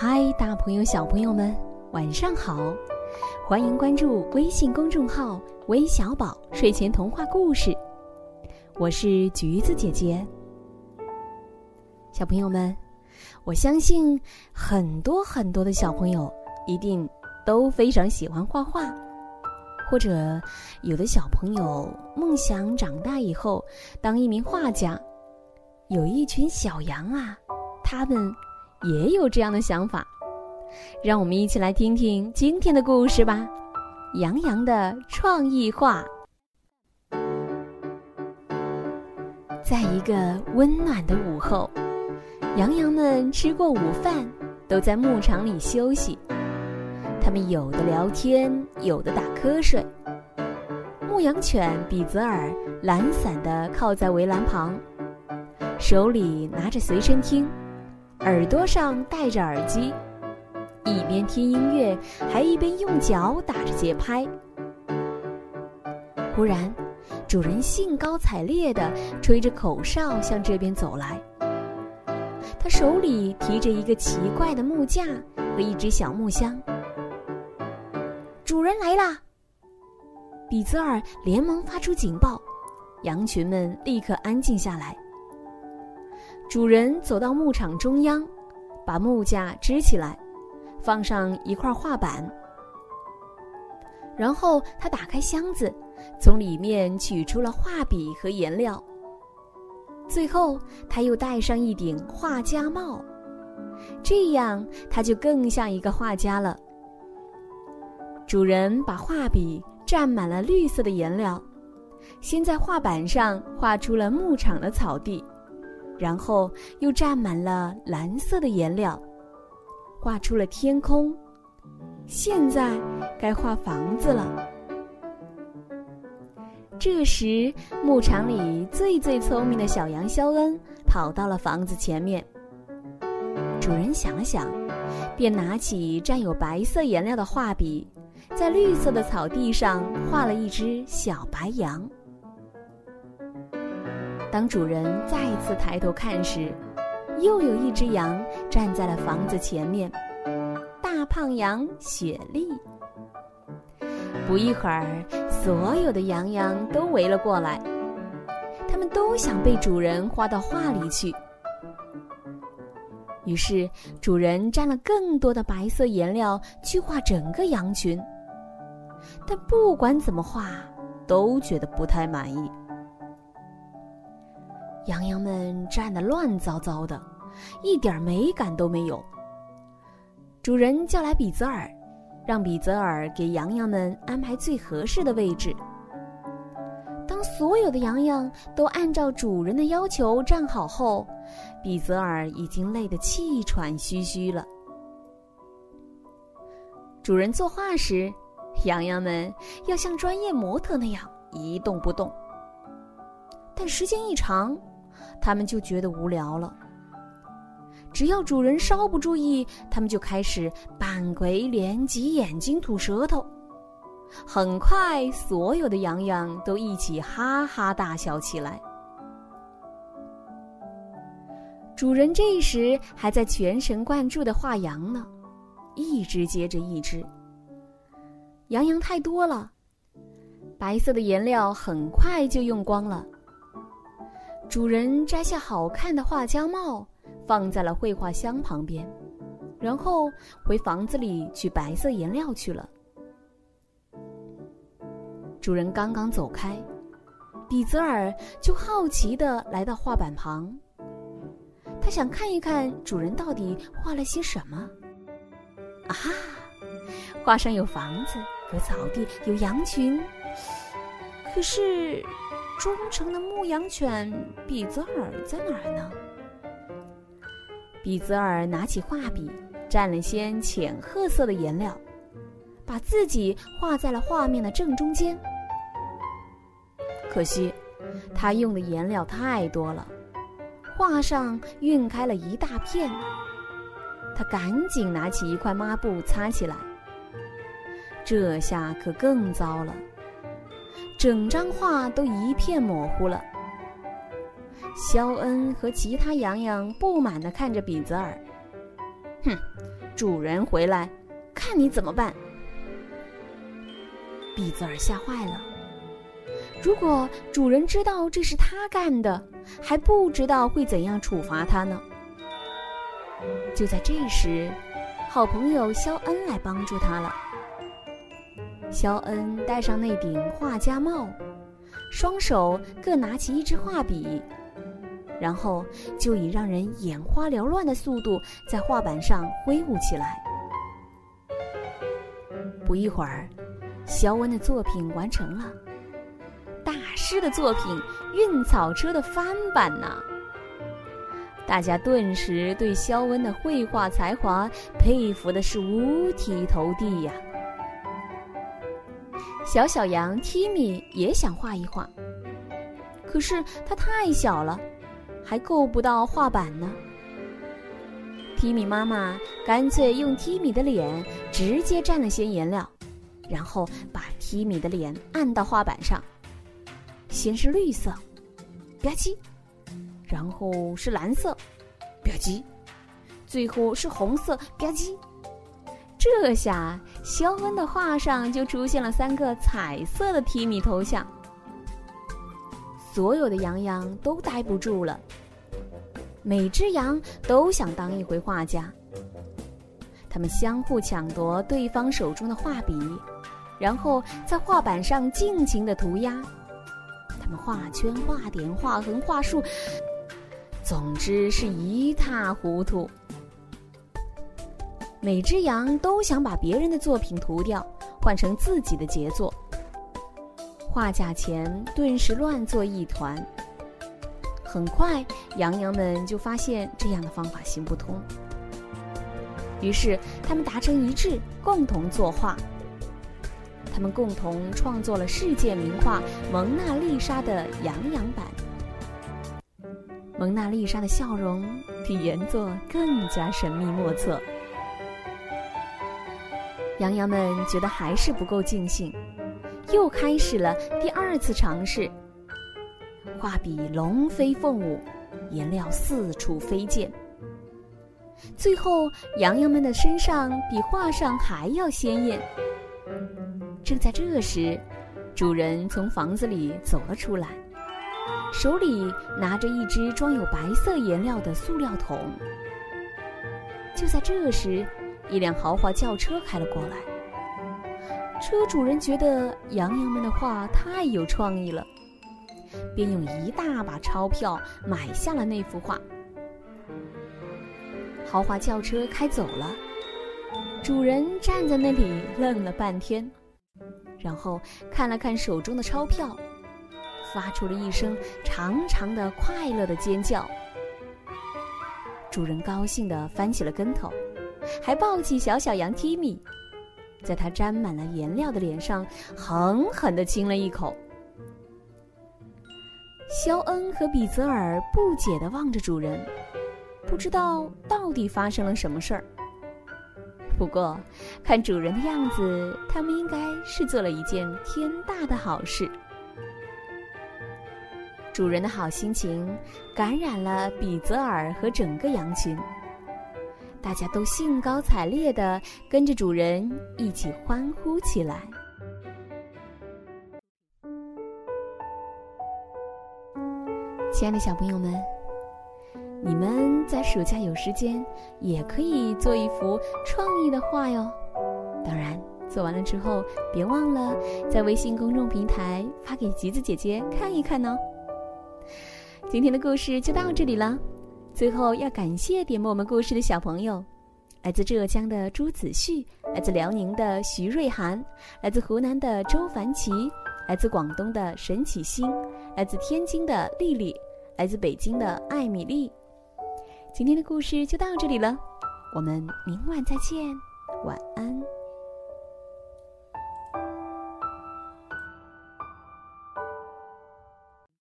嗨，大朋友、小朋友们，晚上好！欢迎关注微信公众号“微小宝睡前童话故事”，我是橘子姐姐。小朋友们，我相信很多很多的小朋友一定都非常喜欢画画，或者有的小朋友梦想长大以后当一名画家。有一群小羊啊，他们也有这样的想法。让我们一起来听听今天的故事吧，《杨洋的创意画》。在一个温暖的午后，羊羊们吃过午饭，都在牧场里休息。他们有的聊天，有的打瞌睡。牧羊犬比泽尔懒散地靠在围栏旁。手里拿着随身听，耳朵上戴着耳机，一边听音乐，还一边用脚打着节拍。忽然，主人兴高采烈地吹着口哨向这边走来。他手里提着一个奇怪的木架和一只小木箱。主人来啦！比泽尔连忙发出警报，羊群们立刻安静下来。主人走到牧场中央，把木架支起来，放上一块画板。然后他打开箱子，从里面取出了画笔和颜料。最后，他又戴上一顶画家帽，这样他就更像一个画家了。主人把画笔蘸满了绿色的颜料，先在画板上画出了牧场的草地。然后又蘸满了蓝色的颜料，画出了天空。现在该画房子了。这时，牧场里最最聪明的小羊肖恩跑到了房子前面。主人想了想，便拿起蘸有白色颜料的画笔，在绿色的草地上画了一只小白羊。当主人再次抬头看时，又有一只羊站在了房子前面，大胖羊雪莉。不一会儿，所有的羊羊都围了过来，他们都想被主人画到画里去。于是，主人沾了更多的白色颜料去画整个羊群，但不管怎么画，都觉得不太满意。羊羊们站得乱糟糟的，一点美感都没有。主人叫来比泽尔，让比泽尔给羊羊们安排最合适的位置。当所有的羊羊都按照主人的要求站好后，比泽尔已经累得气喘吁吁了。主人作画时，羊羊们要像专业模特那样一动不动。但时间一长，他们就觉得无聊了。只要主人稍不注意，他们就开始扮鬼脸、挤眼睛、吐舌头。很快，所有的羊羊都一起哈哈大笑起来。主人这时还在全神贯注的画羊呢，一只接着一只。羊羊太多了，白色的颜料很快就用光了。主人摘下好看的画家帽，放在了绘画箱旁边，然后回房子里取白色颜料去了。主人刚刚走开，比泽尔就好奇的来到画板旁，他想看一看主人到底画了些什么。啊，画上有房子，有草地，有羊群，可是。忠诚的牧羊犬比泽尔在哪儿呢？比泽尔拿起画笔，蘸了些浅褐色的颜料，把自己画在了画面的正中间。可惜，他用的颜料太多了，画上晕开了一大片。他赶紧拿起一块抹布擦起来，这下可更糟了。整张画都一片模糊了。肖恩和其他羊羊不满地看着比泽尔，哼，主人回来，看你怎么办。”比泽尔吓坏了。如果主人知道这是他干的，还不知道会怎样处罚他呢。就在这时，好朋友肖恩来帮助他了。肖恩戴上那顶画家帽，双手各拿起一支画笔，然后就以让人眼花缭乱的速度在画板上挥舞起来。不一会儿，肖恩的作品完成了。大师的作品《运草车》的翻版呢？大家顿时对肖恩的绘画才华佩服的是五体投地呀。小小羊 Timmy 也想画一画，可是它太小了，还够不到画板呢。Timmy 妈妈干脆用 Timmy 的脸直接蘸了些颜料，然后把 Timmy 的脸按到画板上。先是绿色，吧唧，然后是蓝色，吧唧，最后是红色，吧唧。这下肖恩的画上就出现了三个彩色的提米头像。所有的羊羊都待不住了，每只羊都想当一回画家。他们相互抢夺对方手中的画笔，然后在画板上尽情的涂鸦。他们画圈、画点、画横、画竖，总之是一塌糊涂。每只羊都想把别人的作品涂掉，换成自己的杰作。画架前顿时乱作一团。很快，羊羊们就发现这样的方法行不通，于是他们达成一致，共同作画。他们共同创作了世界名画《蒙娜丽莎》的羊羊版。蒙娜丽莎的笑容比原作更加神秘莫测。羊羊们觉得还是不够尽兴，又开始了第二次尝试。画笔龙飞凤舞，颜料四处飞溅。最后，羊羊们的身上比画上还要鲜艳。正在这时，主人从房子里走了出来，手里拿着一只装有白色颜料的塑料桶。就在这时，一辆豪华轿车开了过来。车主人觉得羊羊们的画太有创意了，便用一大把钞票买下了那幅画。豪华轿车开走了，主人站在那里愣了半天。然后看了看手中的钞票，发出了一声长长的、快乐的尖叫。主人高兴地翻起了跟头，还抱起小小羊 Timmy，在他沾满了颜料的脸上狠狠地亲了一口。肖恩和比泽尔不解地望着主人，不知道到底发生了什么事儿。不过，看主人的样子，他们应该是做了一件天大的好事。主人的好心情感染了比泽尔和整个羊群，大家都兴高采烈地跟着主人一起欢呼起来。亲爱的小朋友们。你们在暑假有时间，也可以做一幅创意的画哟。当然，做完了之后，别忘了在微信公众平台发给橘子姐姐看一看哦。今天的故事就到这里了。最后要感谢点播我们故事的小朋友：来自浙江的朱子旭，来自辽宁的徐瑞涵，来自湖南的周凡奇，来自广东的沈启星，来自天津的丽丽，来自北京的艾米丽。今天的故事就到这里了，我们明晚再见，晚安。